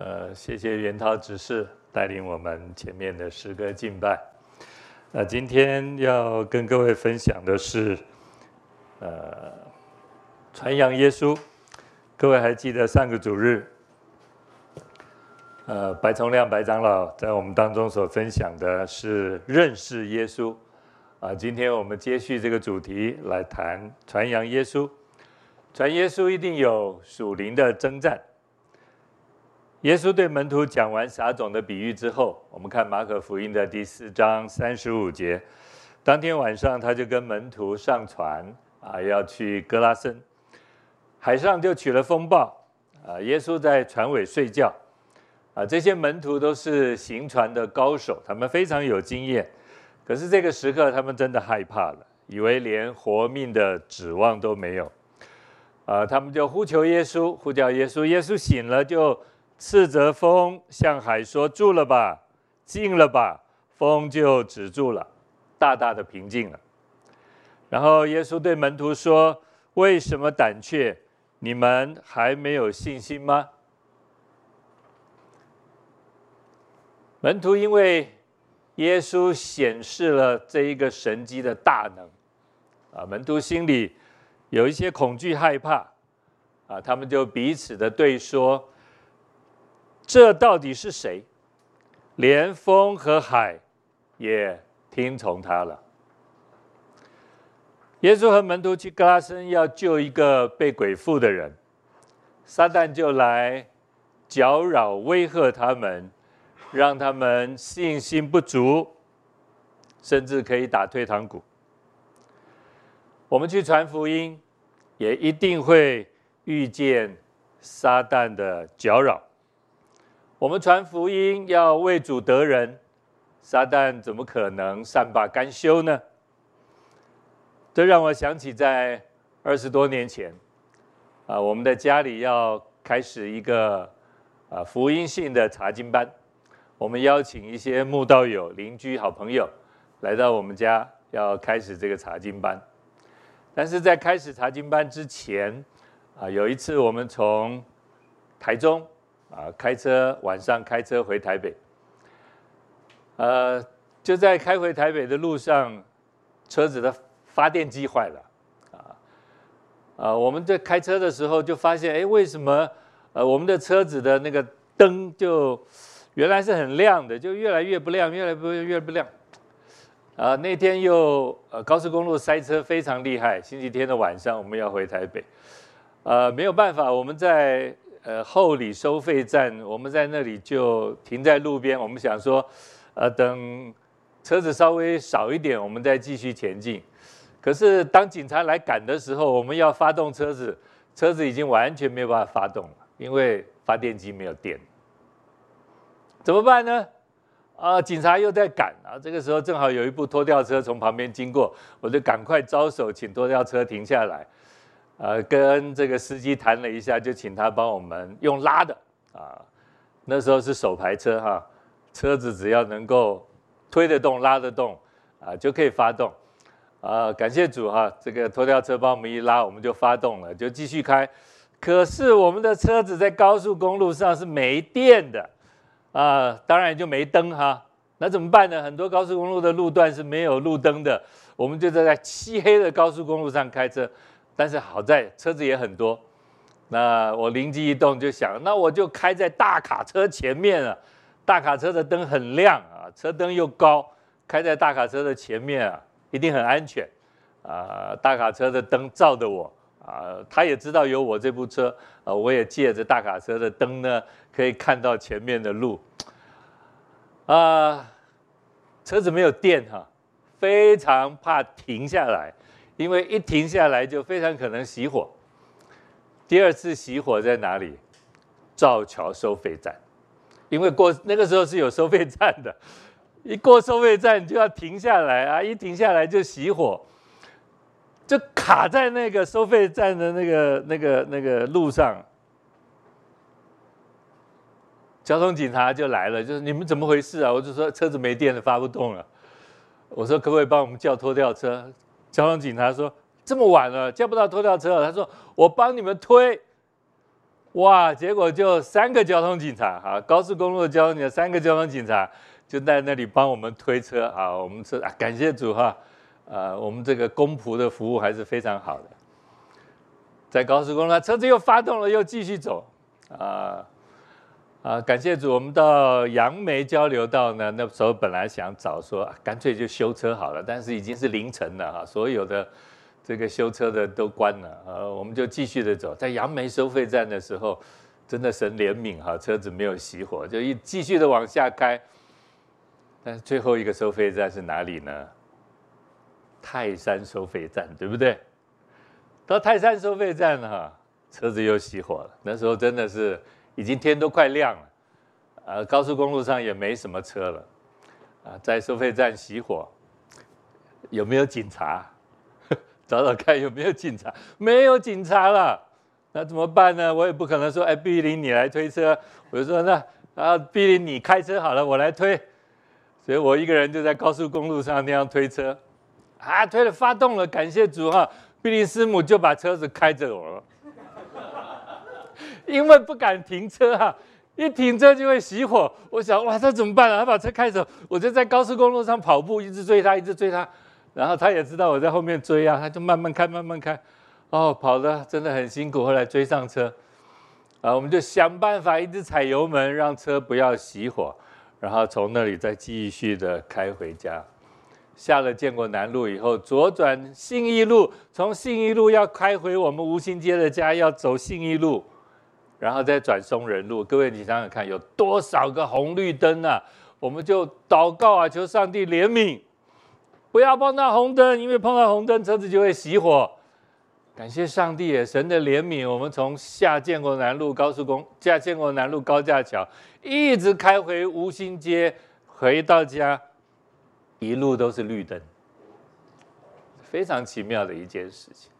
呃，谢谢元涛执事带领我们前面的诗歌敬拜。那今天要跟各位分享的是，呃，传扬耶稣。各位还记得上个主日，呃，白崇亮白长老在我们当中所分享的是认识耶稣。啊，今天我们接续这个主题来谈传扬耶稣。传耶稣一定有属灵的征战。耶稣对门徒讲完撒种的比喻之后，我们看马可福音的第四章三十五节。当天晚上，他就跟门徒上船啊，要去歌拉森。海上就起了风暴啊，耶稣在船尾睡觉啊。这些门徒都是行船的高手，他们非常有经验。可是这个时刻，他们真的害怕了，以为连活命的指望都没有啊。他们就呼求耶稣，呼叫耶稣。耶稣醒了就。斥责风，向海说：“住了吧，静了吧。”风就止住了，大大的平静了。然后耶稣对门徒说：“为什么胆怯？你们还没有信心吗？”门徒因为耶稣显示了这一个神迹的大能，啊，门徒心里有一些恐惧害怕，啊，他们就彼此的对说。这到底是谁？连风和海也听从他了。耶稣和门徒去格拉森要救一个被鬼附的人，撒旦就来搅扰、威吓他们，让他们信心不足，甚至可以打退堂鼓。我们去传福音，也一定会遇见撒旦的搅扰。我们传福音要为主得人，撒旦怎么可能善罢甘休呢？这让我想起在二十多年前，啊，我们的家里要开始一个啊福音性的查经班，我们邀请一些慕道友、邻居、好朋友来到我们家，要开始这个查经班。但是在开始查经班之前，啊，有一次我们从台中。啊，开车晚上开车回台北，呃，就在开回台北的路上，车子的发电机坏了，啊，啊，我们在开车的时候就发现，哎，为什么呃我们的车子的那个灯就原来是很亮的，就越来越不亮，越来越越不亮，啊，那天又呃高速公路塞车非常厉害，星期天的晚上我们要回台北，呃，没有办法，我们在。呃，后里收费站，我们在那里就停在路边。我们想说，呃，等车子稍微少一点，我们再继续前进。可是当警察来赶的时候，我们要发动车子，车子已经完全没有办法发动了，因为发电机没有电。怎么办呢？啊，警察又在赶啊。这个时候正好有一部拖吊车从旁边经过，我就赶快招手，请拖吊车停下来。呃，跟这个司机谈了一下，就请他帮我们用拉的啊。那时候是手排车哈，车子只要能够推得动、拉得动啊，就可以发动啊。感谢主哈，这个拖吊车帮我们一拉，我们就发动了，就继续开。可是我们的车子在高速公路上是没电的啊，当然就没灯哈。那怎么办呢？很多高速公路的路段是没有路灯的，我们就在在漆黑的高速公路上开车。但是好在车子也很多，那我灵机一动就想，那我就开在大卡车前面啊，大卡车的灯很亮啊，车灯又高，开在大卡车的前面啊，一定很安全啊。大卡车的灯照着我啊，他也知道有我这部车啊，我也借着大卡车的灯呢，可以看到前面的路啊。车子没有电哈，非常怕停下来。因为一停下来就非常可能熄火。第二次熄火在哪里？造桥收费站，因为过那个时候是有收费站的，一过收费站就要停下来啊，一停下来就熄火，就卡在那个收费站的那个那个那个路上。交通警察就来了，就是你们怎么回事啊？我就说车子没电了，发不动了。我说可不可以帮我们叫拖吊车？交通警察说：“这么晚了，叫不到拖吊车了。”他说：“我帮你们推。”哇，结果就三个交通警察，哈，高速公路的交通警察，三个交通警察就在那里帮我们推车，啊，我们说啊，感谢主哈，啊，我们这个公仆的服务还是非常好的。在高速公路上，车子又发动了，又继续走，啊啊，感谢主，我们到杨梅交流道呢，那时候本来想找说，干脆就修车好了，但是已经是凌晨了哈，所有的。这个修车的都关了，呃，我们就继续的走。在杨梅收费站的时候，真的神怜悯哈，车子没有熄火，就一继续的往下开。但是最后一个收费站是哪里呢？泰山收费站，对不对？到泰山收费站哈，车子又熄火了。那时候真的是已经天都快亮了，呃，高速公路上也没什么车了，啊，在收费站熄火，有没有警察？找找看有没有警察，没有警察了，那怎么办呢？我也不可能说，哎，碧林你来推车，我就说那啊，碧林你开车好了，我来推，所以我一个人就在高速公路上那样推车，啊，推了发动了，感谢主哈，碧林师母就把车子开着我了，因为不敢停车哈，一停车就会熄火，我想哇，这怎么办啊？他把车开走，我就在高速公路上跑步，一直追他，一直追他。然后他也知道我在后面追啊，他就慢慢开，慢慢开，哦，跑的真的很辛苦。后来追上车，啊，我们就想办法一直踩油门，让车不要熄火，然后从那里再继续的开回家。下了建国南路以后，左转信义路，从信义路要开回我们吴兴街的家，要走信义路，然后再转松仁路。各位，你想想看，有多少个红绿灯啊？我们就祷告啊，求上帝怜悯。不要碰到红灯，因为碰到红灯，车子就会熄火。感谢上帝也神的怜悯，我们从下建国南路高速公下建国南路高架桥，一直开回吴兴街，回到家，一路都是绿灯，非常奇妙的一件事情。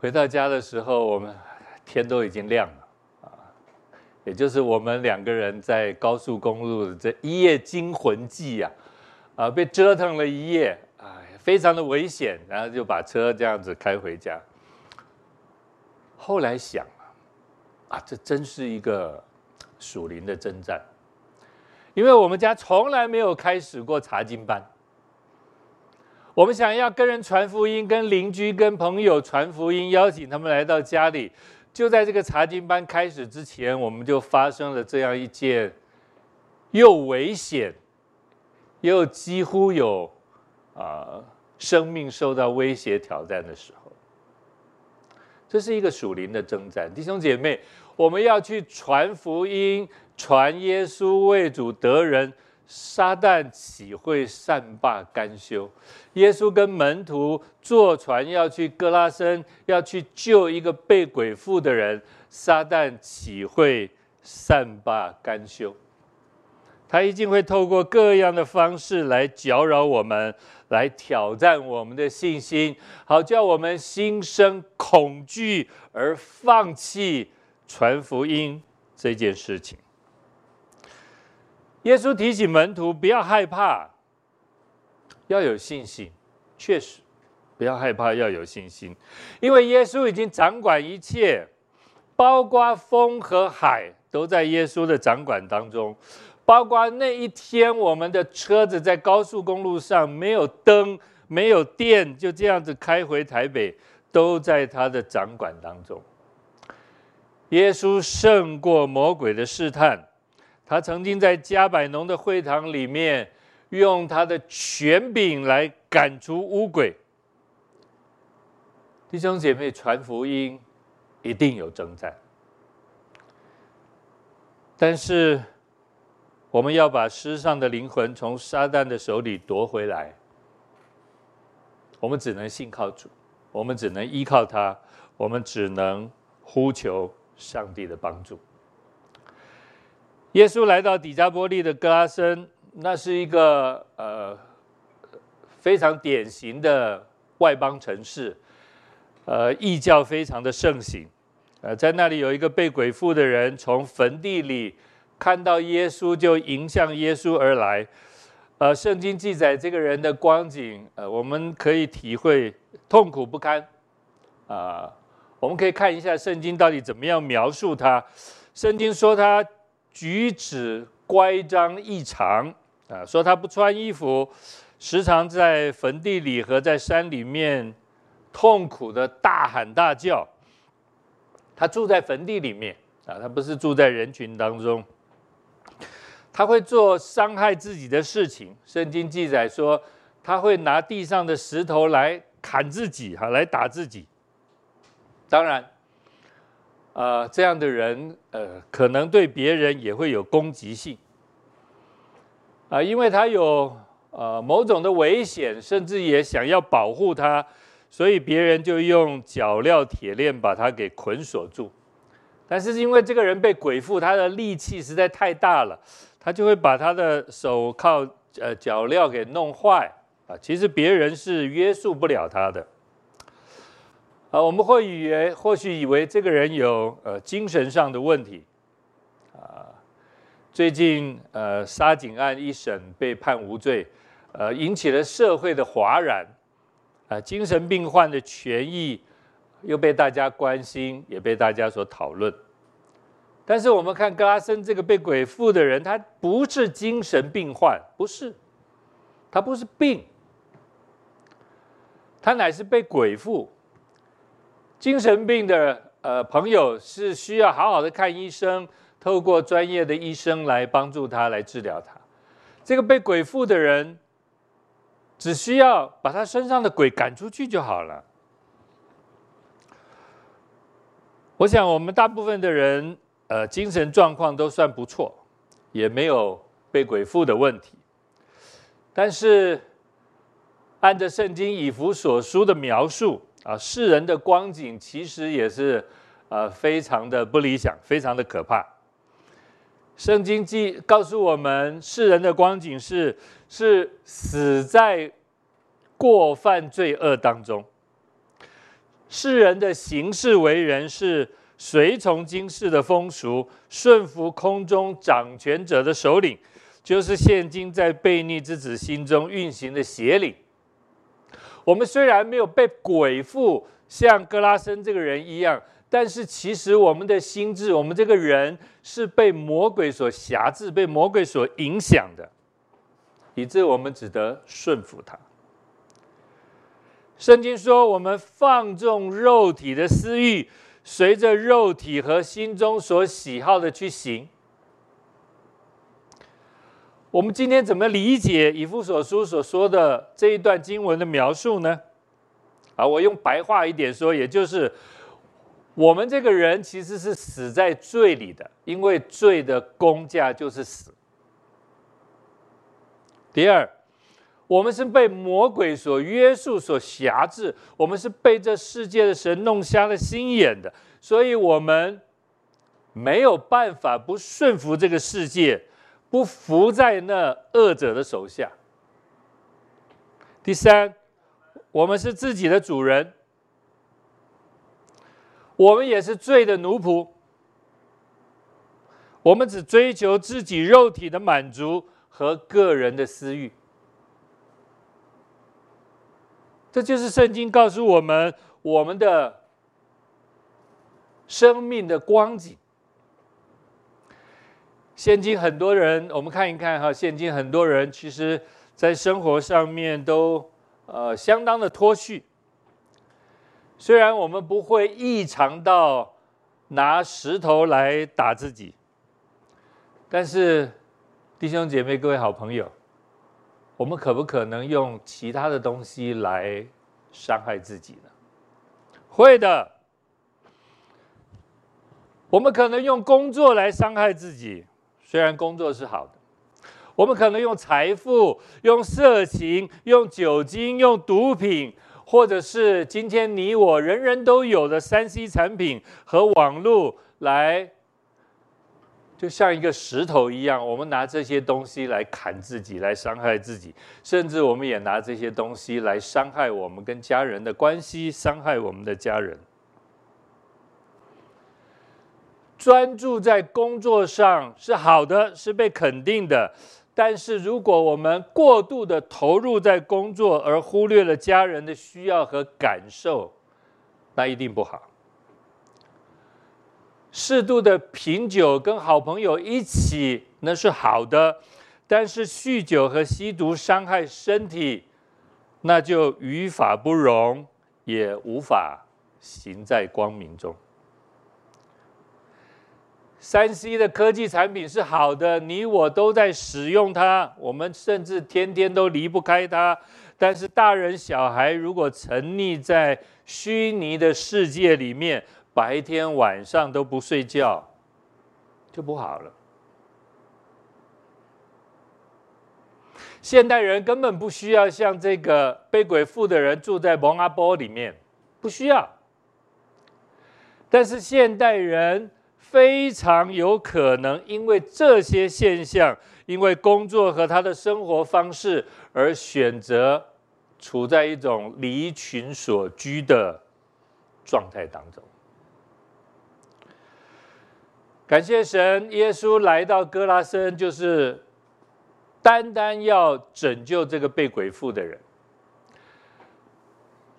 回到家的时候，我们天都已经亮了啊，也就是我们两个人在高速公路的这一夜惊魂记呀。啊，被折腾了一夜，哎，非常的危险，然后就把车这样子开回家。后来想啊，这真是一个属灵的征战，因为我们家从来没有开始过查经班。我们想要跟人传福音，跟邻居、跟朋友传福音，邀请他们来到家里。就在这个查经班开始之前，我们就发生了这样一件又危险。又几乎有啊、生命受到威胁挑战的时候，这是一个属灵的征战。弟兄姐妹，我们要去传福音，传耶稣为主得人，撒旦岂会善罢甘休？耶稣跟门徒坐船要去歌拉森，要去救一个被鬼附的人，撒旦岂会善罢甘休？他一定会透过各样的方式来搅扰我们，来挑战我们的信心，好叫我们心生恐惧而放弃传福音这件事情。耶稣提醒门徒不要害怕，要有信心。确实，不要害怕，要有信心，因为耶稣已经掌管一切，包括风和海都在耶稣的掌管当中。包括那一天，我们的车子在高速公路上没有灯、没有电，就这样子开回台北，都在他的掌管当中。耶稣胜过魔鬼的试探，他曾经在加百农的会堂里面，用他的权柄来赶出污鬼。弟兄姐妹，传福音一定有征战，但是。我们要把失丧的灵魂从撒旦的手里夺回来。我们只能信靠主，我们只能依靠他，我们只能呼求上帝的帮助。耶稣来到底加波利的歌拉森，那是一个呃非常典型的外邦城市，呃异教非常的盛行，呃在那里有一个被鬼附的人从坟地里。看到耶稣就迎向耶稣而来，呃，圣经记载这个人的光景，呃，我们可以体会痛苦不堪，啊、呃，我们可以看一下圣经到底怎么样描述他。圣经说他举止乖张异常啊，说他不穿衣服，时常在坟地里和在山里面痛苦的大喊大叫。他住在坟地里面啊，他不是住在人群当中。他会做伤害自己的事情。圣经记载说，他会拿地上的石头来砍自己，哈，来打自己。当然，呃，这样的人，呃，可能对别人也会有攻击性，啊，因为他有呃某种的危险，甚至也想要保护他，所以别人就用脚镣铁链把他给捆锁住。但是因为这个人被鬼附，他的力气实在太大了。他就会把他的手铐、呃脚镣给弄坏啊！其实别人是约束不了他的啊。我们会以为，或许以为这个人有呃精神上的问题啊。最近呃沙井案一审被判无罪，呃引起了社会的哗然啊。精神病患的权益又被大家关心，也被大家所讨论。但是我们看格拉森这个被鬼附的人，他不是精神病患，不是，他不是病，他乃是被鬼附。精神病的呃朋友是需要好好的看医生，透过专业的医生来帮助他来治疗他。这个被鬼附的人，只需要把他身上的鬼赶出去就好了。我想我们大部分的人。呃，精神状况都算不错，也没有被鬼附的问题。但是，按着圣经以弗所书的描述啊，世人的光景其实也是呃非常的不理想，非常的可怕。圣经记告诉我们，世人的光景是是死在过犯罪恶当中，世人的行事为人是。随从今世的风俗，顺服空中掌权者的首领，就是现今在悖逆之子心中运行的邪灵。我们虽然没有被鬼附，像歌拉森这个人一样，但是其实我们的心智，我们这个人是被魔鬼所辖制，被魔鬼所影响的，以致我们只得顺服他。圣经说，我们放纵肉体的私欲。随着肉体和心中所喜好的去行，我们今天怎么理解以弗所书所说的这一段经文的描述呢？啊，我用白话一点说，也就是我们这个人其实是死在罪里的，因为罪的工价就是死。第二。我们是被魔鬼所约束、所辖制，我们是被这世界的神弄瞎了心眼的，所以我们没有办法不顺服这个世界，不服在那恶者的手下。第三，我们是自己的主人，我们也是罪的奴仆，我们只追求自己肉体的满足和个人的私欲。这就是圣经告诉我们我们的生命的光景。现今很多人，我们看一看哈，现今很多人其实在生活上面都呃相当的脱序。虽然我们不会异常到拿石头来打自己，但是弟兄姐妹、各位好朋友。我们可不可能用其他的东西来伤害自己呢？会的。我们可能用工作来伤害自己，虽然工作是好的。我们可能用财富、用色情、用酒精、用毒品，或者是今天你我人人都有的三 C 产品和网络来。就像一个石头一样，我们拿这些东西来砍自己，来伤害自己，甚至我们也拿这些东西来伤害我们跟家人的关系，伤害我们的家人。专注在工作上是好的，是被肯定的，但是如果我们过度的投入在工作，而忽略了家人的需要和感受，那一定不好。适度的品酒跟好朋友一起，那是好的。但是酗酒和吸毒伤害身体，那就于法不容，也无法行在光明中。三 C 的科技产品是好的，你我都在使用它，我们甚至天天都离不开它。但是大人小孩如果沉溺在虚拟的世界里面，白天晚上都不睡觉，就不好了。现代人根本不需要像这个被鬼附的人住在蒙阿波里面，不需要。但是现代人非常有可能因为这些现象，因为工作和他的生活方式而选择处在一种离群所居的状态当中。感谢神，耶稣来到哥拉森，就是。单单要拯救这个被鬼附的人，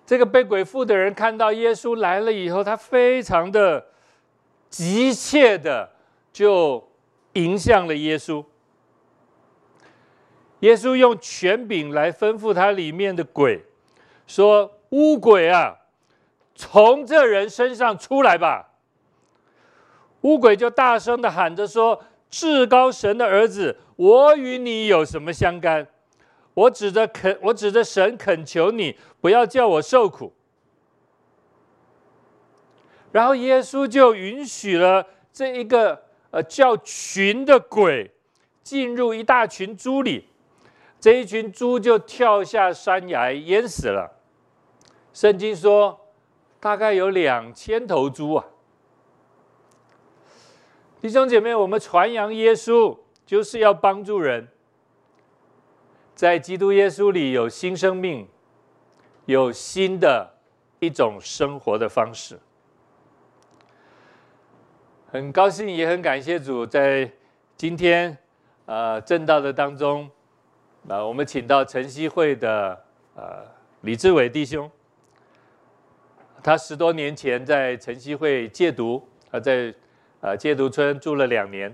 这个被鬼附的人看到耶稣来了以后，他非常的急切的就迎向了耶稣。耶稣用权柄来吩咐他里面的鬼，说：“乌鬼啊，从这人身上出来吧！”乌鬼就大声的喊着说。至高神的儿子，我与你有什么相干？我指着恳，我指着神恳求你，不要叫我受苦。然后耶稣就允许了这一个呃叫群的鬼进入一大群猪里，这一群猪就跳下山崖淹死了。圣经说，大概有两千头猪啊。弟兄姐妹，我们传扬耶稣，就是要帮助人，在基督耶稣里有新生命，有新的一种生活的方式。很高兴，也很感谢主，在今天呃正道的当中，啊、呃，我们请到晨曦会的呃李志伟弟兄，他十多年前在晨曦会戒毒，他在。呃，戒毒村住了两年，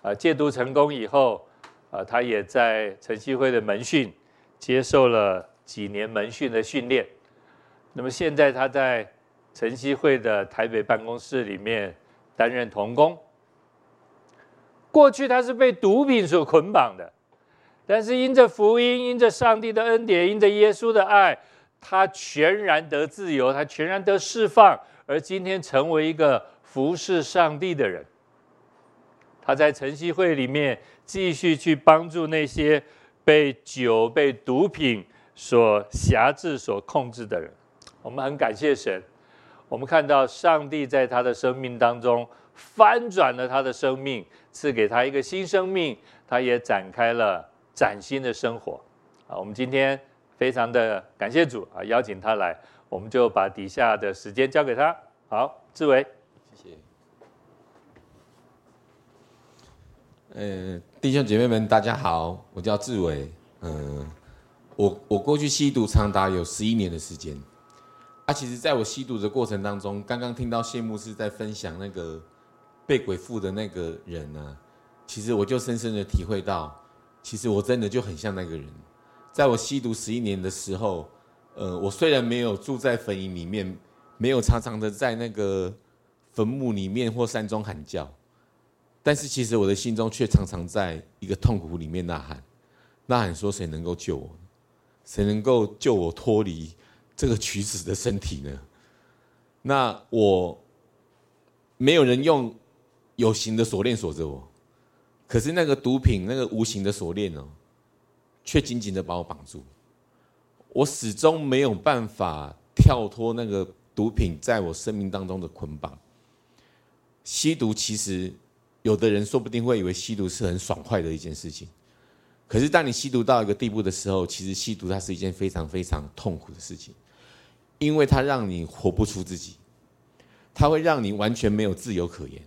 呃，戒毒成功以后，呃，他也在晨曦会的门训接受了几年门训的训练。那么现在他在晨曦会的台北办公室里面担任童工。过去他是被毒品所捆绑的，但是因着福音，因着上帝的恩典，因着耶稣的爱，他全然得自由，他全然得释放，而今天成为一个。服侍上帝的人，他在晨曦会里面继续去帮助那些被酒、被毒品所辖制、所控制的人。我们很感谢神，我们看到上帝在他的生命当中翻转了他的生命，赐给他一个新生命，他也展开了崭新的生活。啊，我们今天非常的感谢主啊，邀请他来，我们就把底下的时间交给他。好，志伟。谢谢呃，弟兄姐妹们，大家好，我叫志伟。嗯、我我过去吸毒长达有十一年的时间。啊，其实在我吸毒的过程当中，刚刚听到谢牧师在分享那个被鬼附的那个人呢、啊，其实我就深深的体会到，其实我真的就很像那个人。在我吸毒十一年的时候，呃，我虽然没有住在坟塋里面，没有常常的在那个坟墓里面或山中喊叫。但是其实我的心中却常常在一个痛苦里面呐喊，呐喊说：谁能够救我？谁能够救我脱离这个曲子的身体呢？那我没有人用有形的锁链锁着我，可是那个毒品那个无形的锁链哦，却紧紧的把我绑住。我始终没有办法跳脱那个毒品在我生命当中的捆绑。吸毒其实。有的人说不定会以为吸毒是很爽快的一件事情，可是当你吸毒到一个地步的时候，其实吸毒它是一件非常非常痛苦的事情，因为它让你活不出自己，它会让你完全没有自由可言。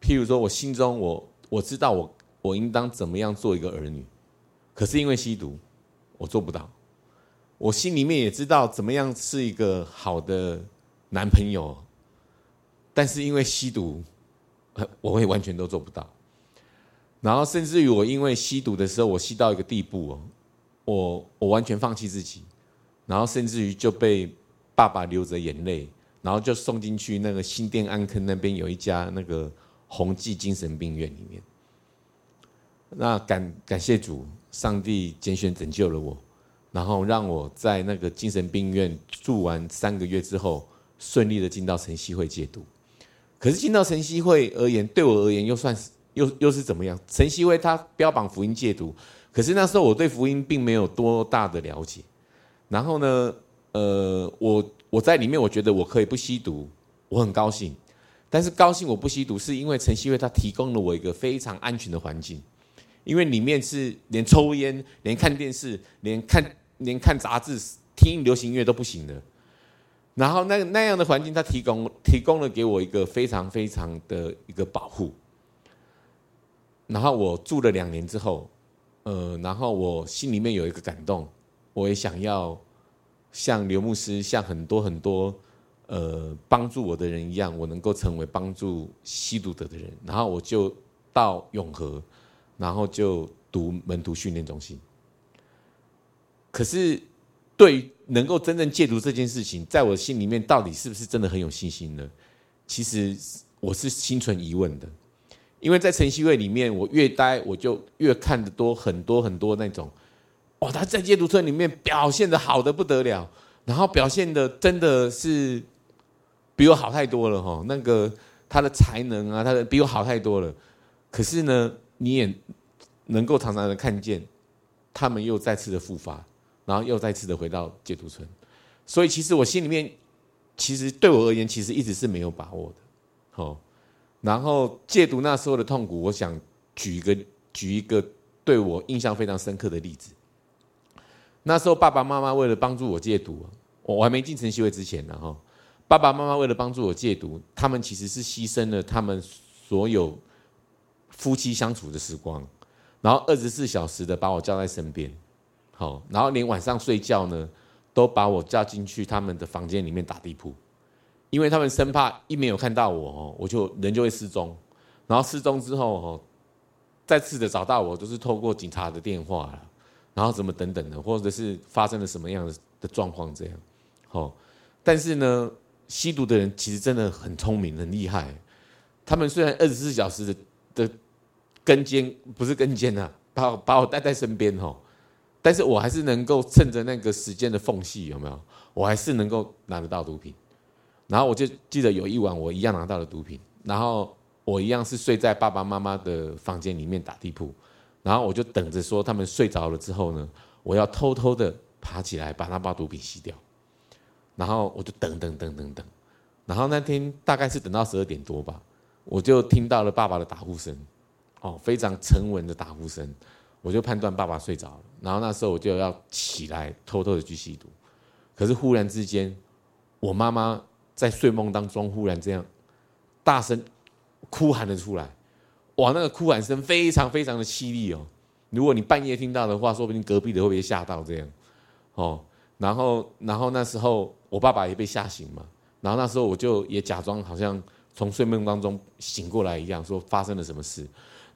譬如说，我心中我我知道我我应当怎么样做一个儿女，可是因为吸毒，我做不到。我心里面也知道怎么样是一个好的男朋友，但是因为吸毒。我会完全都做不到。然后甚至于我因为吸毒的时候，我吸到一个地步哦，我我完全放弃自己，然后甚至于就被爸爸流着眼泪，然后就送进去那个新店安坑那边有一家那个宏济精神病院里面。那感感谢主，上帝拣选拯救了我，然后让我在那个精神病院住完三个月之后，顺利的进到晨曦会戒毒。可是进到晨曦会而言，对我而言又算是。又又是怎么样？晨曦会他标榜福音戒毒，可是那时候我对福音并没有多大的了解。然后呢，呃，我我在里面，我觉得我可以不吸毒，我很高兴。但是高兴我不吸毒，是因为陈曦会他提供了我一个非常安全的环境，因为里面是连抽烟、连看电视、连看 连看杂志、听流行音乐都不行的。然后那那样的环境，他提供提供了给我一个非常非常的一个保护。然后我住了两年之后，呃，然后我心里面有一个感动，我也想要像刘牧师，像很多很多呃帮助我的人一样，我能够成为帮助吸毒者的人。然后我就到永和，然后就读门徒训练中心。可是对能够真正戒毒这件事情，在我心里面到底是不是真的很有信心呢？其实我是心存疑问的。因为在晨曦会里面，我越待我就越看得多很多很多那种，哇！他在戒毒村里面表现的好的不得了，然后表现的真的是比我好太多了哈。那个他的才能啊，他的比我好太多了。可是呢，你也能够常常的看见他们又再次的复发，然后又再次的回到戒毒村。所以其实我心里面，其实对我而言，其实一直是没有把握的，好。然后戒毒那时候的痛苦，我想举一个举一个对我印象非常深刻的例子。那时候爸爸妈妈为了帮助我戒毒，我还没进晨曦会之前呢哈，爸爸妈妈为了帮助我戒毒，他们其实是牺牲了他们所有夫妻相处的时光，然后二十四小时的把我叫在身边，好，然后连晚上睡觉呢，都把我叫进去他们的房间里面打地铺。因为他们生怕一没有看到我哦，我就人就会失踪，然后失踪之后哦，再次的找到我都是透过警察的电话了，然后怎么等等的，或者是发生了什么样的的状况这样，好，但是呢，吸毒的人其实真的很聪明很厉害，他们虽然二十四小时的的跟监不是跟监呐，把我把我带在身边哦，但是我还是能够趁着那个时间的缝隙有没有，我还是能够拿得到毒品。然后我就记得有一晚，我一样拿到了毒品，然后我一样是睡在爸爸妈妈的房间里面打地铺，然后我就等着说他们睡着了之后呢，我要偷偷的爬起来把那包毒品吸掉，然后我就等等等等等，然后那天大概是等到十二点多吧，我就听到了爸爸的打呼声，哦，非常沉稳的打呼声，我就判断爸爸睡着了，然后那时候我就要起来偷偷的去吸毒，可是忽然之间，我妈妈。在睡梦当中，忽然这样大声哭喊了出来，哇！那个哭喊声非常非常的凄厉哦。如果你半夜听到的话，说不定隔壁的会被吓到这样？哦，然后然后那时候我爸爸也被吓醒嘛，然后那时候我就也假装好像从睡梦当中醒过来一样，说发生了什么事。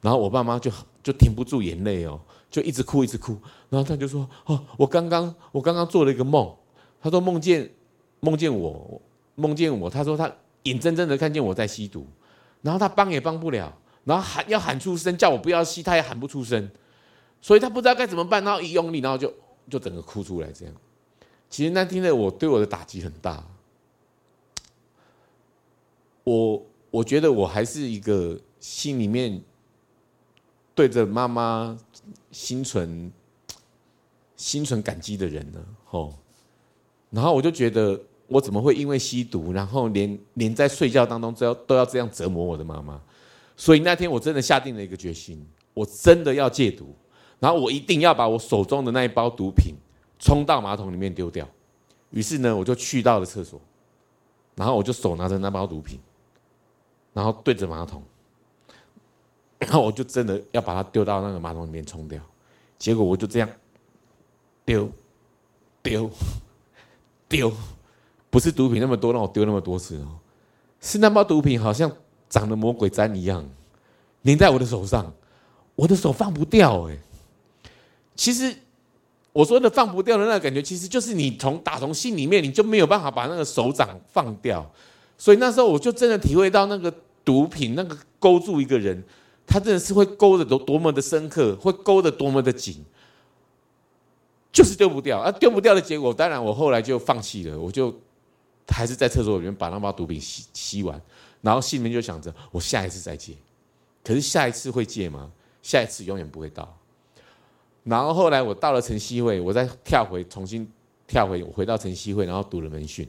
然后我爸妈就就停不住眼泪哦，就一直哭一直哭。然后他就说：“哦，我刚刚我刚刚做了一个梦，他说梦见梦见我。”梦见我，他说他眼睁睁的看见我在吸毒，然后他帮也帮不了，然后喊要喊出声叫我不要吸，他也喊不出声，所以他不知道该怎么办，然后一用力，然后就就整个哭出来这样。其实那天的我对我的打击很大，我我觉得我还是一个心里面对着妈妈心存心存感激的人呢，吼，然后我就觉得。我怎么会因为吸毒，然后连连在睡觉当中都要都要这样折磨我的妈妈？所以那天我真的下定了一个决心，我真的要戒毒，然后我一定要把我手中的那一包毒品冲到马桶里面丢掉。于是呢，我就去到了厕所，然后我就手拿着那包毒品，然后对着马桶，然后我就真的要把它丢到那个马桶里面冲掉。结果我就这样丢丢丢。不是毒品那么多，让我丢那么多次哦，是那包毒品好像长得魔鬼毡一样，粘在我的手上，我的手放不掉哎。其实我说的放不掉的那个感觉，其实就是你从打从心里面你就没有办法把那个手掌放掉。所以那时候我就真的体会到那个毒品那个勾住一个人，他真的是会勾得多多么的深刻，会勾得多么的紧。就是丢不掉啊！丢不掉的结果，当然我后来就放弃了，我就还是在厕所里面把那包毒品吸吸完，然后心里面就想着，我下一次再戒。可是下一次会戒吗？下一次永远不会到。然后后来我到了晨曦会，我再跳回，重新跳回，我回到晨曦会，然后读了门训。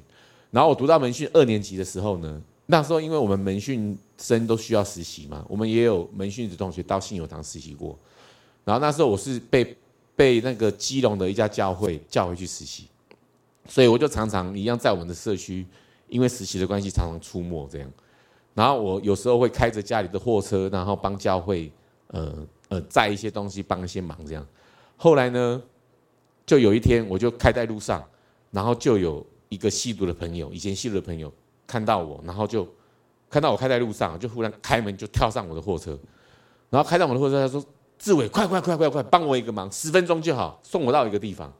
然后我读到门训二年级的时候呢，那时候因为我们门训生都需要实习嘛，我们也有门训的同学到信友堂实习过。然后那时候我是被。被那个基隆的一家教会叫回去实习，所以我就常常一样在我们的社区，因为实习的关系常常出没这样。然后我有时候会开着家里的货车，然后帮教会呃呃载一些东西，帮一些忙这样。后来呢，就有一天我就开在路上，然后就有一个吸毒的朋友，以前吸毒的朋友看到我，然后就看到我开在路上，就忽然开门就跳上我的货车，然后开上我的货车，他说。志伟，快快快快快，帮我一个忙，十分钟就好，送我到一个地方。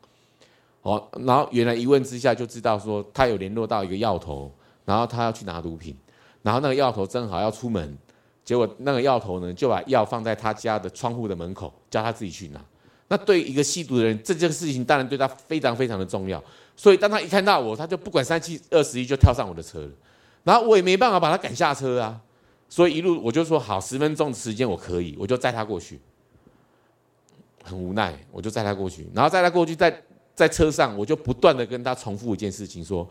哦，然后原来一问之下就知道说他有联络到一个药头，然后他要去拿毒品，然后那个药头正好要出门，结果那个药头呢就把药放在他家的窗户的门口，叫他自己去拿。那对一个吸毒的人，这件事情当然对他非常非常的重要，所以当他一看到我，他就不管三七二十一就跳上我的车了，然后我也没办法把他赶下车啊，所以一路我就说好，十分钟的时间我可以，我就载他过去。很无奈，我就载他过去，然后载他过去，在在车上，我就不断的跟他重复一件事情，说：“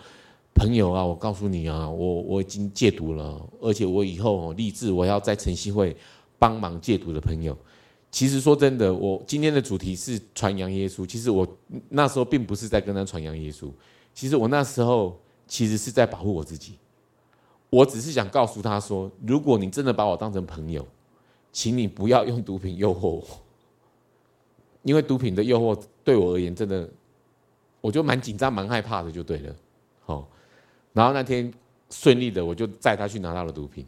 朋友啊，我告诉你啊，我我已经戒毒了，而且我以后立志我要在晨曦会帮忙戒毒的朋友。”其实说真的，我今天的主题是传扬耶稣，其实我那时候并不是在跟他传扬耶稣，其实我那时候其实是在保护我自己，我只是想告诉他说：“如果你真的把我当成朋友，请你不要用毒品诱惑我。”因为毒品的诱惑对我而言，真的，我就蛮紧张、蛮害怕的，就对了。好，然后那天顺利的，我就载他去拿到了毒品。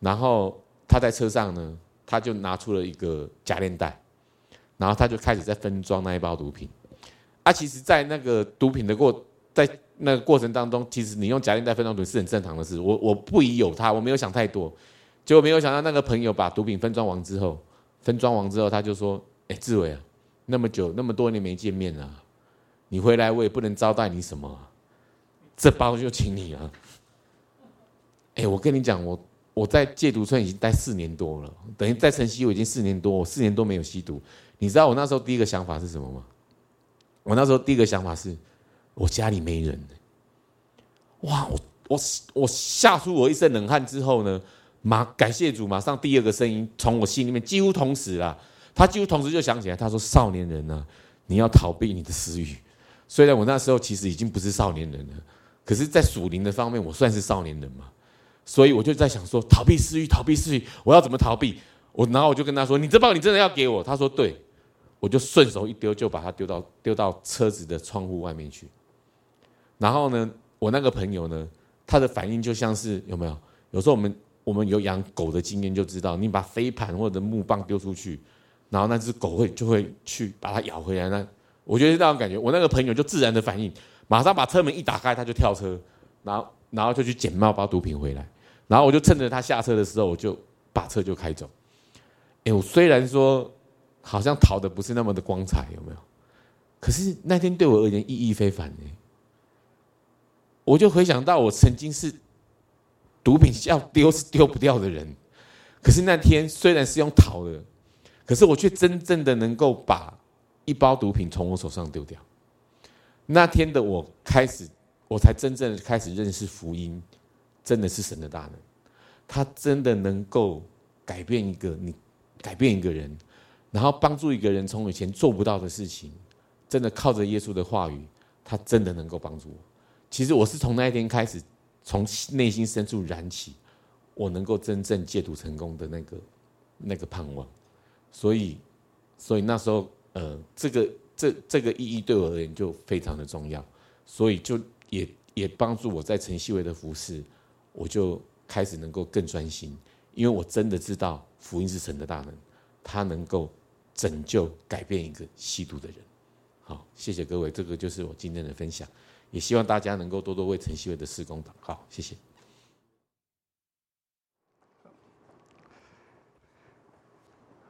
然后他在车上呢，他就拿出了一个夹链袋，然后他就开始在分装那一包毒品。啊，其实，在那个毒品的过，在那个过程当中，其实你用夹链袋分装毒品是很正常的事。我我不疑有他，我没有想太多。结果没有想到，那个朋友把毒品分装完之后，分装完之后，他就说：“哎，志伟啊。”那么久，那么多年没见面了，你回来我也不能招待你什么，这包就请你了。哎，我跟你讲，我我在戒毒村已经待四年多了，等于在晨曦我已经四年多，我四年多没有吸毒。你知道我那时候第一个想法是什么吗？我那时候第一个想法是，我家里没人。哇，我我我吓出我一身冷汗之后呢，马感谢主，马上第二个声音从我心里面几乎同时啦。他几乎同时就想起来，他说：“少年人呢、啊，你要逃避你的私欲。虽然我那时候其实已经不是少年人了，可是，在属灵的方面，我算是少年人嘛。所以我就在想说，逃避私欲，逃避私欲，我要怎么逃避？我然后我就跟他说：‘你这包你真的要给我？’他说：‘对。’我就顺手一丢，就把它丢到丢到车子的窗户外面去。然后呢，我那个朋友呢，他的反应就像是有没有？有时候我们我们有养狗的经验，就知道你把飞盘或者木棒丢出去。”然后那只狗会就会去把它咬回来，那我觉得那种感觉，我那个朋友就自然的反应，马上把车门一打开，他就跳车，然后然后就去捡那包毒品回来，然后我就趁着他下车的时候，我就把车就开走。哎，我虽然说好像逃的不是那么的光彩，有没有？可是那天对我而言意义非凡哎，我就回想到我曾经是毒品要丢是丢不掉的人，可是那天虽然是用逃的。可是我却真正的能够把一包毒品从我手上丢掉。那天的我开始，我才真正开始认识福音，真的是神的大能，他真的能够改变一个你，改变一个人，然后帮助一个人从以前做不到的事情，真的靠着耶稣的话语，他真的能够帮助我。其实我是从那一天开始，从内心深处燃起，我能够真正戒毒成功的那个那个盼望。所以，所以那时候，呃，这个这这个意义对我而言就非常的重要，所以就也也帮助我在晨曦会的服事，我就开始能够更专心，因为我真的知道福音是神的大能，它能够拯救、改变一个吸毒的人。好，谢谢各位，这个就是我今天的分享，也希望大家能够多多为晨曦会的事工祷告。谢谢。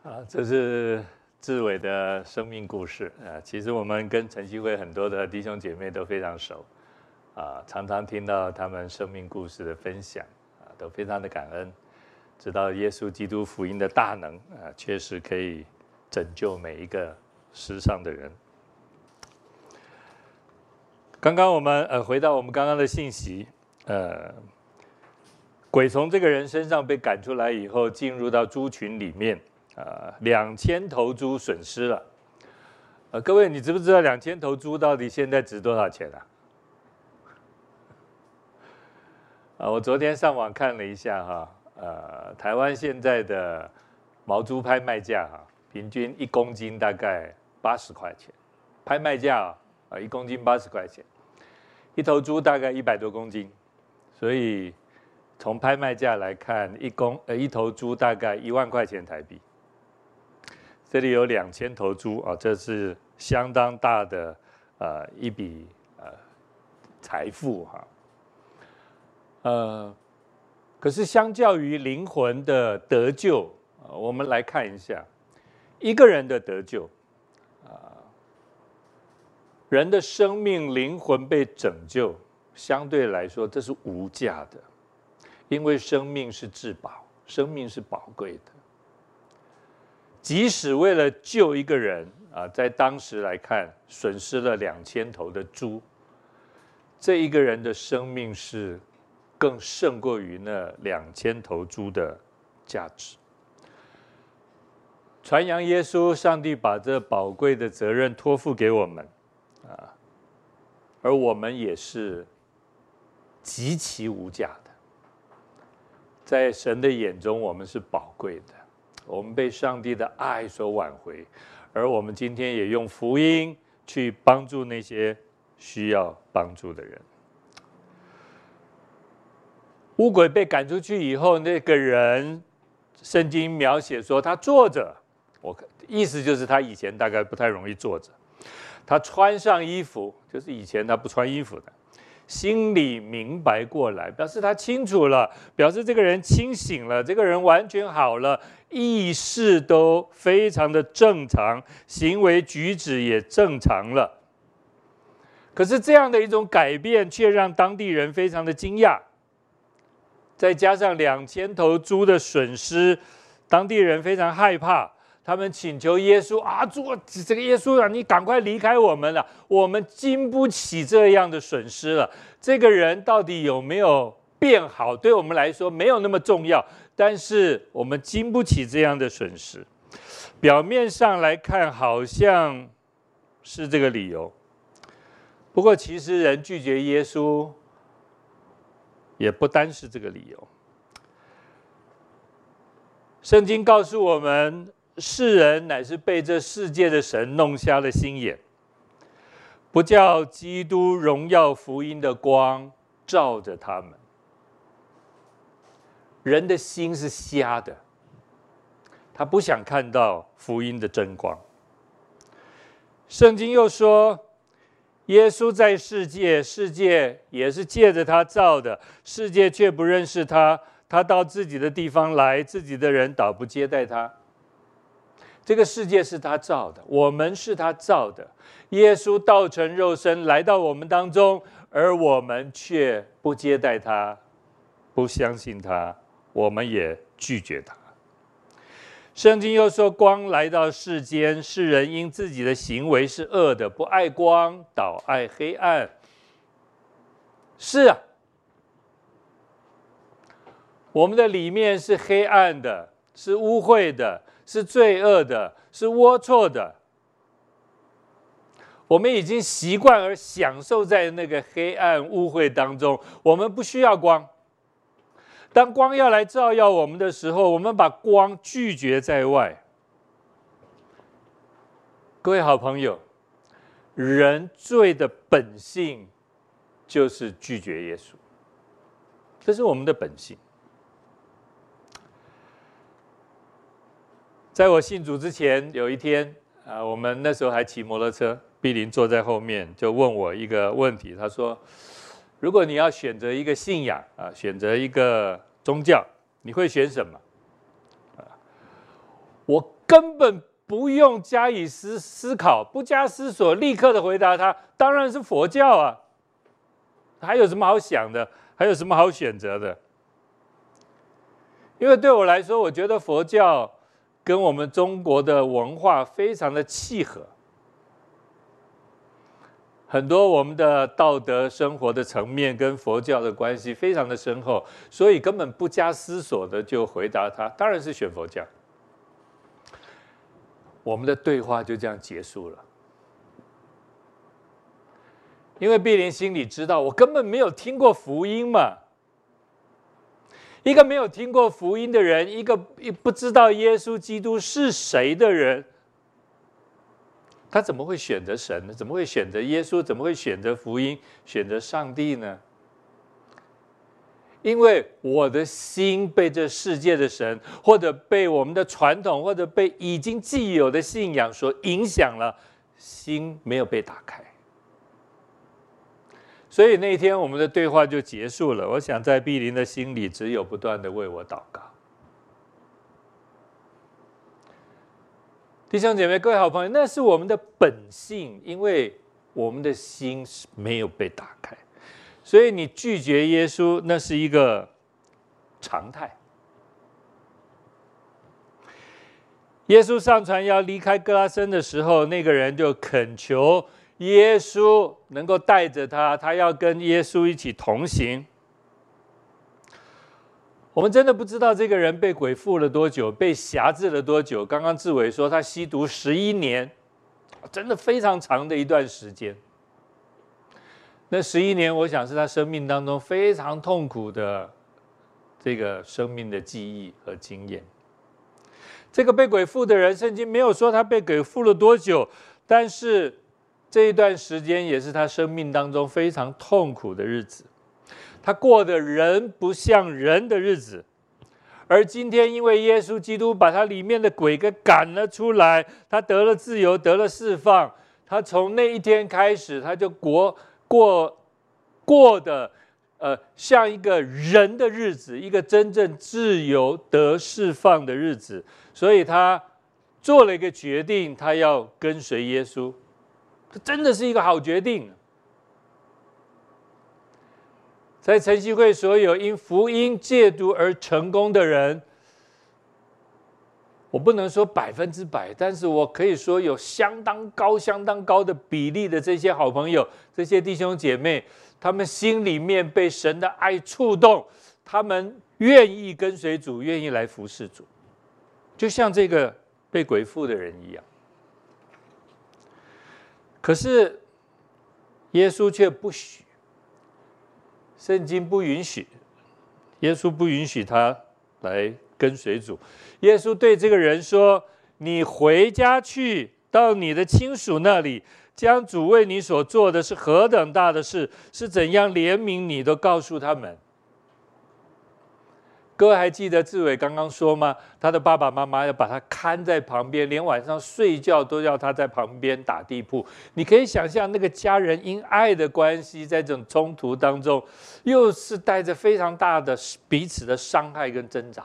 啊，这是志伟的生命故事啊。其实我们跟晨曦会很多的弟兄姐妹都非常熟，啊，常常听到他们生命故事的分享，啊，都非常的感恩，知道耶稣基督福音的大能啊，确实可以拯救每一个世上的人。刚刚我们呃回到我们刚刚的信息，呃，鬼从这个人身上被赶出来以后，进入到猪群里面。啊，两千头猪损失了。呃，各位，你知不知道两千头猪到底现在值多少钱啊？啊，我昨天上网看了一下哈，呃，台湾现在的毛猪拍卖价哈，平均一公斤大概八十块钱，拍卖价啊，一公斤八十块钱，一头猪大概一百多公斤，所以从拍卖价来看，一公呃一头猪大概一万块钱台币。这里有两千头猪啊，这是相当大的呃一笔呃财富哈。呃，可是相较于灵魂的得救，我们来看一下一个人的得救啊，人的生命灵魂被拯救，相对来说这是无价的，因为生命是至宝，生命是宝贵的。即使为了救一个人啊，在当时来看，损失了两千头的猪，这一个人的生命是更胜过于那两千头猪的价值。传扬耶稣，上帝把这宝贵的责任托付给我们啊，而我们也是极其无价的，在神的眼中，我们是宝贵的。我们被上帝的爱所挽回，而我们今天也用福音去帮助那些需要帮助的人。乌鬼被赶出去以后，那个人，圣经描写说他坐着，我意思就是他以前大概不太容易坐着，他穿上衣服，就是以前他不穿衣服的。心里明白过来，表示他清楚了，表示这个人清醒了，这个人完全好了，意识都非常的正常，行为举止也正常了。可是这样的一种改变，却让当地人非常的惊讶。再加上两千头猪的损失，当地人非常害怕。他们请求耶稣啊，主这个耶稣啊，你赶快离开我们了，我们经不起这样的损失了。这个人到底有没有变好，对我们来说没有那么重要，但是我们经不起这样的损失。表面上来看，好像是这个理由，不过其实人拒绝耶稣，也不单是这个理由。圣经告诉我们。世人乃是被这世界的神弄瞎了心眼，不叫基督荣耀福音的光照着他们。人的心是瞎的，他不想看到福音的真光。圣经又说，耶稣在世界，世界也是借着他造的，世界却不认识他。他到自己的地方来，自己的人倒不接待他。这个世界是他造的，我们是他造的。耶稣道成肉身来到我们当中，而我们却不接待他，不相信他，我们也拒绝他。圣经又说，光来到世间，世人因自己的行为是恶的，不爱光，倒爱黑暗。是啊，我们的里面是黑暗的，是污秽的。是罪恶的，是龌龊的。我们已经习惯而享受在那个黑暗污秽当中，我们不需要光。当光要来照耀我们的时候，我们把光拒绝在外。各位好朋友，人罪的本性就是拒绝耶稣，这是我们的本性。在我信主之前，有一天啊，我们那时候还骑摩托车，碧林坐在后面，就问我一个问题。他说：“如果你要选择一个信仰啊，选择一个宗教，你会选什么？”啊，我根本不用加以思思考，不加思索，立刻的回答他：“当然是佛教啊！还有什么好想的？还有什么好选择的？”因为对我来说，我觉得佛教跟我们中国的文化非常的契合。很多我们的道德生活的层面跟佛教的关系非常的深厚，所以根本不加思索的就回答他，当然是选佛教。我们的对话就这样结束了，因为碧莲心里知道我根本没有听过福音嘛，一个没有听过福音的人，一个不知道耶稣基督是谁的人。他怎么会选择神呢？怎么会选择耶稣？怎么会选择福音？选择上帝呢？因为我的心被这世界的神，或者被我们的传统，或者被已经既有的信仰所影响了，心没有被打开。所以那一天我们的对话就结束了。我想在碧林的心里，只有不断的为我祷告。弟兄姐妹、各位好朋友，那是我们的本性，因为我们的心是没有被打开，所以你拒绝耶稣，那是一个常态。耶稣上船要离开歌拉森的时候，那个人就恳求耶稣能够带着他，他要跟耶稣一起同行。我们真的不知道这个人被鬼附了多久，被辖制了多久。刚刚志伟说他吸毒十一年，真的非常长的一段时间。那十一年，我想是他生命当中非常痛苦的这个生命的记忆和经验。这个被鬼附的人，圣经没有说他被鬼附了多久，但是这一段时间也是他生命当中非常痛苦的日子。他过的人不像人的日子，而今天因为耶稣基督把他里面的鬼给赶了出来，他得了自由，得了释放。他从那一天开始，他就过过过的呃像一个人的日子，一个真正自由得释放的日子。所以他做了一个决定，他要跟随耶稣。这真的是一个好决定。在晨曦会，所有因福音戒毒而成功的人，我不能说百分之百，但是我可以说有相当高、相当高的比例的这些好朋友、这些弟兄姐妹，他们心里面被神的爱触动，他们愿意跟随主，愿意来服侍主，就像这个被鬼附的人一样。可是耶稣却不许。圣经不允许，耶稣不允许他来跟随主。耶稣对这个人说：“你回家去，到你的亲属那里，将主为你所做的是何等大的事，是怎样怜悯你，都告诉他们。”各位还记得志伟刚刚说吗？他的爸爸妈妈要把他看在旁边，连晚上睡觉都要他在旁边打地铺。你可以想象那个家人因爱的关系，在这种冲突当中，又是带着非常大的彼此的伤害跟挣扎。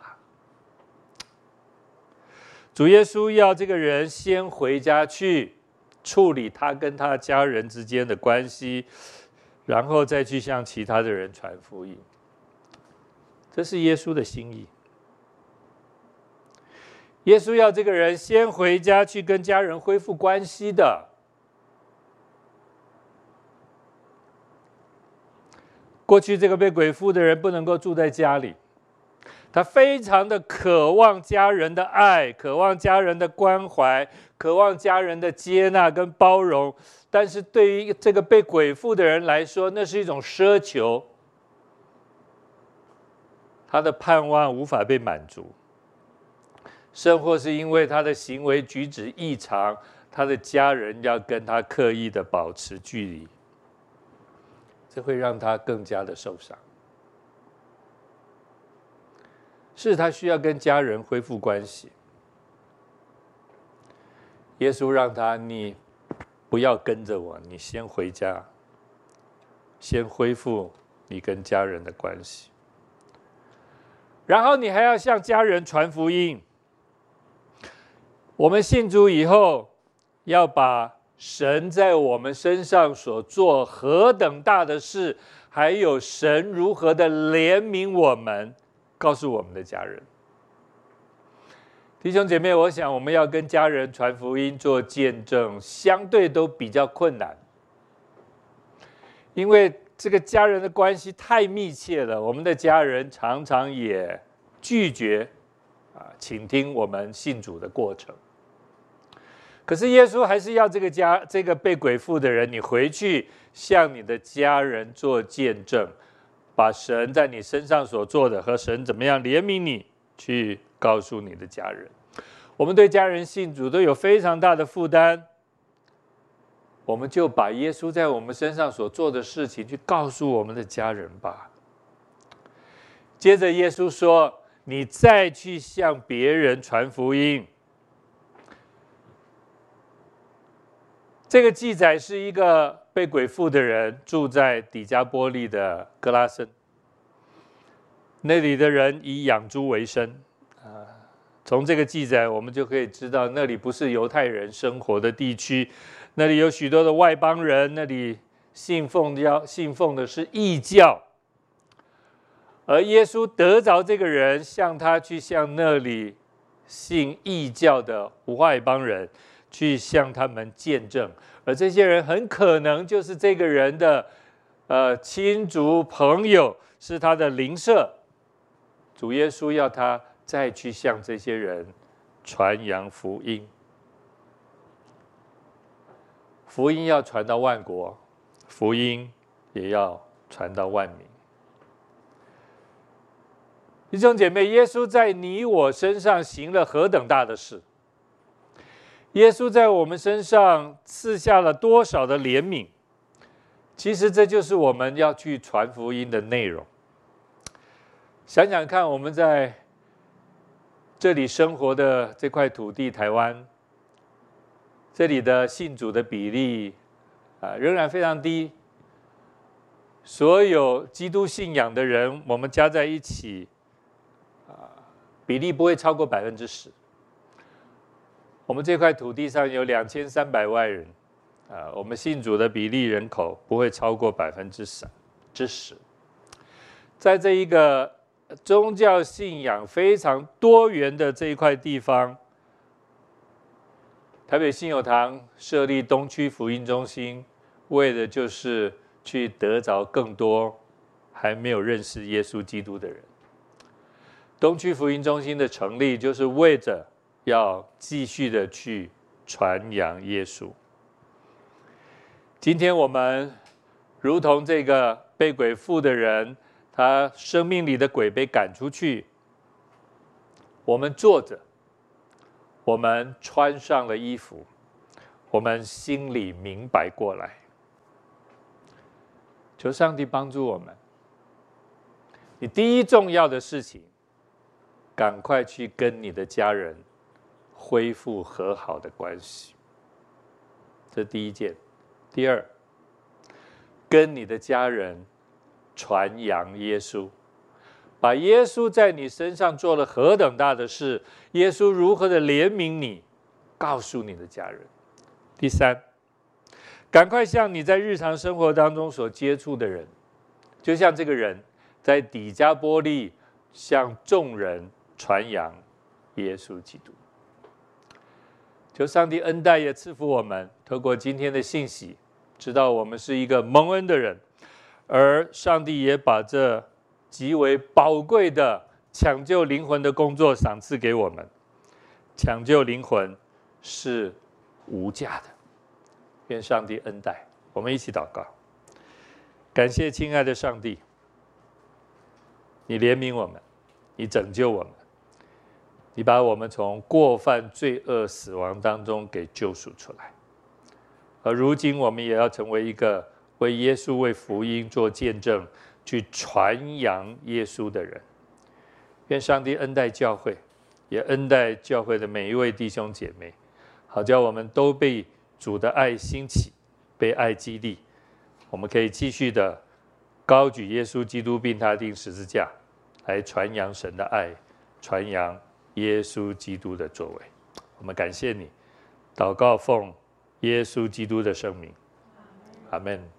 主耶稣要这个人先回家去处理他跟他家人之间的关系，然后再去向其他的人传福音。这是耶稣的心意。耶稣要这个人先回家去跟家人恢复关系的。过去这个被鬼附的人不能够住在家里，他非常的渴望家人的爱，渴望家人的关怀，渴望家人的接纳跟包容。但是对于这个被鬼附的人来说，那是一种奢求。他的盼望无法被满足，甚或是因为他的行为举止异常，他的家人要跟他刻意的保持距离，这会让他更加的受伤。是他需要跟家人恢复关系，耶稣让他，你不要跟着我，你先回家，先恢复你跟家人的关系。然后你还要向家人传福音。我们信主以后，要把神在我们身上所做何等大的事，还有神如何的怜悯我们，告诉我们的家人。弟兄姐妹，我想我们要跟家人传福音、做见证，相对都比较困难，因为这个家人的关系太密切了。我们的家人常常也拒绝啊，倾听我们信主的过程。可是耶稣还是要这个家，这个被鬼附的人，你回去向你的家人做见证，把神在你身上所做的和神怎么样怜悯你，去告诉你的家人。我们对家人信主都有非常大的负担，我们就把耶稣在我们身上所做的事情去告诉我们的家人吧。接着耶稣说：“你再去向别人传福音。”这个记载是一个被鬼附的人住在底加波利的格拉森，那里的人以养猪为生啊。从这个记载，我们就可以知道，那里不是犹太人生活的地区，那里有许多的外邦人，那里信奉教信奉的是异教。而耶稣得着这个人，向他去向那里信异教的外邦人。去向他们见证，而这些人很可能就是这个人的呃亲族朋友，是他的邻舍。主耶稣要他再去向这些人传扬福音，福音要传到万国，福音也要传到万民。弟兄姐妹，耶稣在你我身上行了何等大的事！耶稣在我们身上赐下了多少的怜悯？其实这就是我们要去传福音的内容。想想看，我们在这里生活的这块土地——台湾，这里的信主的比例啊，仍然非常低。所有基督信仰的人，我们加在一起啊，比例不会超过百分之十。我们这块土地上有两千三百万人，啊，我们信主的比例人口不会超过百分之三之十。在这一个宗教信仰非常多元的这一块地方，台北信友堂设立东区福音中心，为的就是去得着更多还没有认识耶稣基督的人。东区福音中心的成立，就是为着。要继续的去传扬耶稣。今天我们如同这个被鬼附的人，他生命里的鬼被赶出去，我们坐着，我们穿上了衣服，我们心里明白过来，求上帝帮助我们。你第一重要的事情，赶快去跟你的家人。恢复和好的关系，这第一件。第二，跟你的家人传扬耶稣，把耶稣在你身上做了何等大的事，耶稣如何的怜悯你，告诉你的家人。第三，赶快向你在日常生活当中所接触的人，就像这个人在底加波利向众人传扬耶稣基督。求上帝恩待也赐福我们，透过今天的信息，知道我们是一个蒙恩的人，而上帝也把这极为宝贵的抢救灵魂的工作赏赐给我们。抢救灵魂是无价的，愿上帝恩待。我们一起祷告，感谢亲爱的上帝，你怜悯我们，你拯救我们。你把我们从过犯、罪恶、死亡当中给救赎出来，而如今我们也要成为一个为耶稣、为福音做见证、去传扬耶稣的人。愿上帝恩待教会，也恩待教会的每一位弟兄姐妹，好叫我们都被主的爱兴起，被爱激励，我们可以继续的高举耶稣基督，并他钉十字架，来传扬神的爱，传扬耶稣基督的作为。我们感谢你，祷告奉耶稣基督的圣名，阿门。